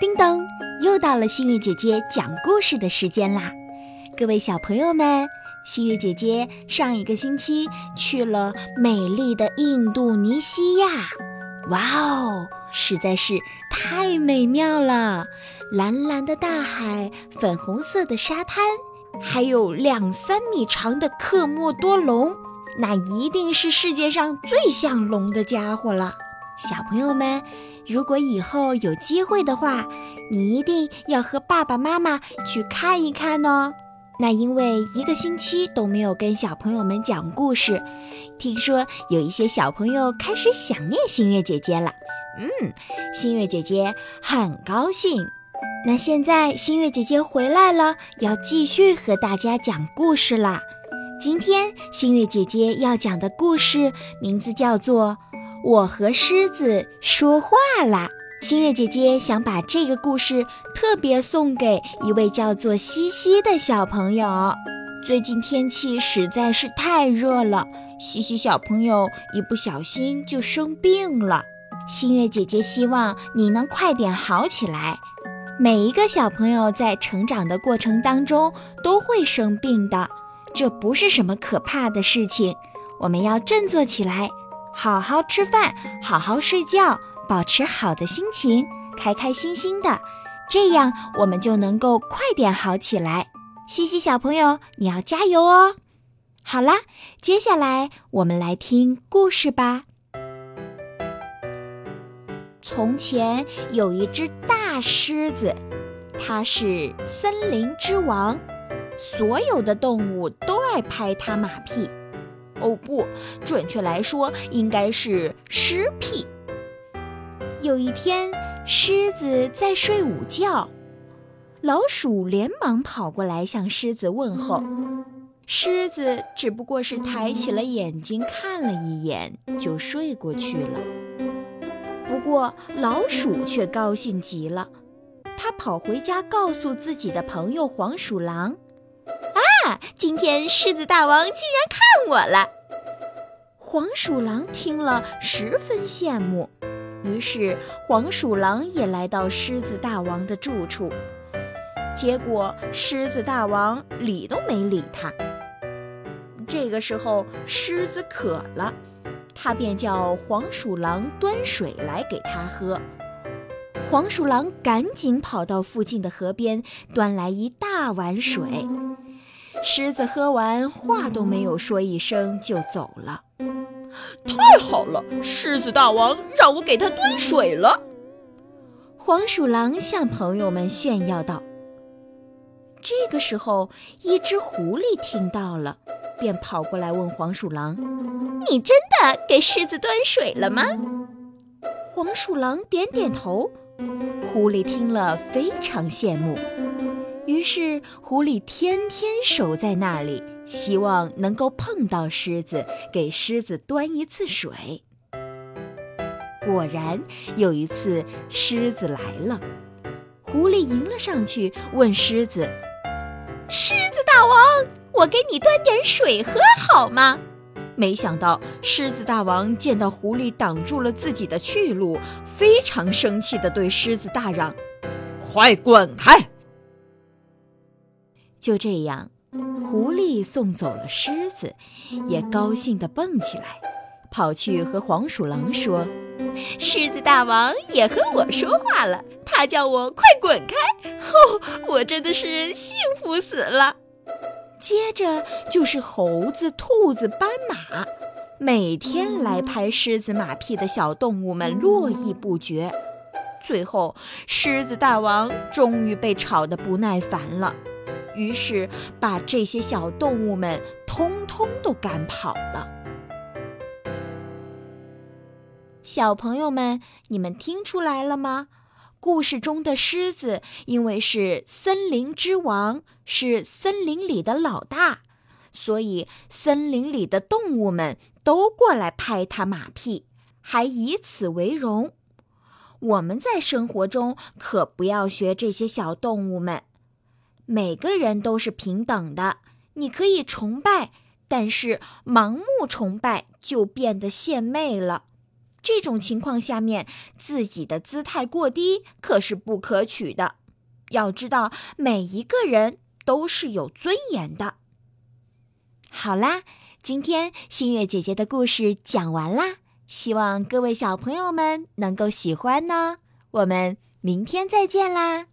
叮咚，又到了新月姐姐讲故事的时间啦！各位小朋友们，新月姐姐上一个星期去了美丽的印度尼西亚，哇哦，实在是太美妙了！蓝蓝的大海，粉红色的沙滩，还有两三米长的科莫多龙，那一定是世界上最像龙的家伙了。小朋友们，如果以后有机会的话，你一定要和爸爸妈妈去看一看哦。那因为一个星期都没有跟小朋友们讲故事，听说有一些小朋友开始想念星月姐姐了。嗯，星月姐姐很高兴。那现在星月姐姐回来了，要继续和大家讲故事啦。今天星月姐姐要讲的故事名字叫做。我和狮子说话啦！星月姐姐想把这个故事特别送给一位叫做西西的小朋友。最近天气实在是太热了，西西小朋友一不小心就生病了。星月姐姐希望你能快点好起来。每一个小朋友在成长的过程当中都会生病的，这不是什么可怕的事情。我们要振作起来。好好吃饭，好好睡觉，保持好的心情，开开心心的，这样我们就能够快点好起来。西西小朋友，你要加油哦！好啦，接下来我们来听故事吧。从前有一只大狮子，它是森林之王，所有的动物都爱拍它马屁。哦不，准确来说应该是狮屁。有一天，狮子在睡午觉，老鼠连忙跑过来向狮子问候。狮子只不过是抬起了眼睛看了一眼，就睡过去了。不过老鼠却高兴极了，它跑回家告诉自己的朋友黄鼠狼。今天狮子大王竟然看我了，黄鼠狼听了十分羡慕，于是黄鼠狼也来到狮子大王的住处，结果狮子大王理都没理他。这个时候狮子渴了，他便叫黄鼠狼端水来给他喝。黄鼠狼赶紧跑到附近的河边，端来一大碗水。狮子喝完，话都没有说一声就走了。太好了，狮子大王让我给他端水了。黄鼠狼向朋友们炫耀道。这个时候，一只狐狸听到了，便跑过来问黄鼠狼：“你真的给狮子端水了吗？”黄鼠狼点点头。狐狸听了非常羡慕。于是，狐狸天天守在那里，希望能够碰到狮子，给狮子端一次水。果然，有一次狮子来了，狐狸迎了上去，问狮子：“狮子大王，我给你端点水喝好吗？”没想到，狮子大王见到狐狸挡住了自己的去路，非常生气地对狮子大嚷：“快滚开！”就这样，狐狸送走了狮子，也高兴地蹦起来，跑去和黄鼠狼说：“狮子大王也和我说话了，他叫我快滚开！哦，我真的是幸福死了。”接着就是猴子、兔子、斑马，每天来拍狮子马屁的小动物们络绎不绝。最后，狮子大王终于被吵得不耐烦了。于是，把这些小动物们通通都赶跑了。小朋友们，你们听出来了吗？故事中的狮子因为是森林之王，是森林里的老大，所以森林里的动物们都过来拍它马屁，还以此为荣。我们在生活中可不要学这些小动物们。每个人都是平等的，你可以崇拜，但是盲目崇拜就变得献媚了。这种情况下面，自己的姿态过低可是不可取的。要知道，每一个人都是有尊严的。好啦，今天新月姐姐的故事讲完啦，希望各位小朋友们能够喜欢呢。我们明天再见啦！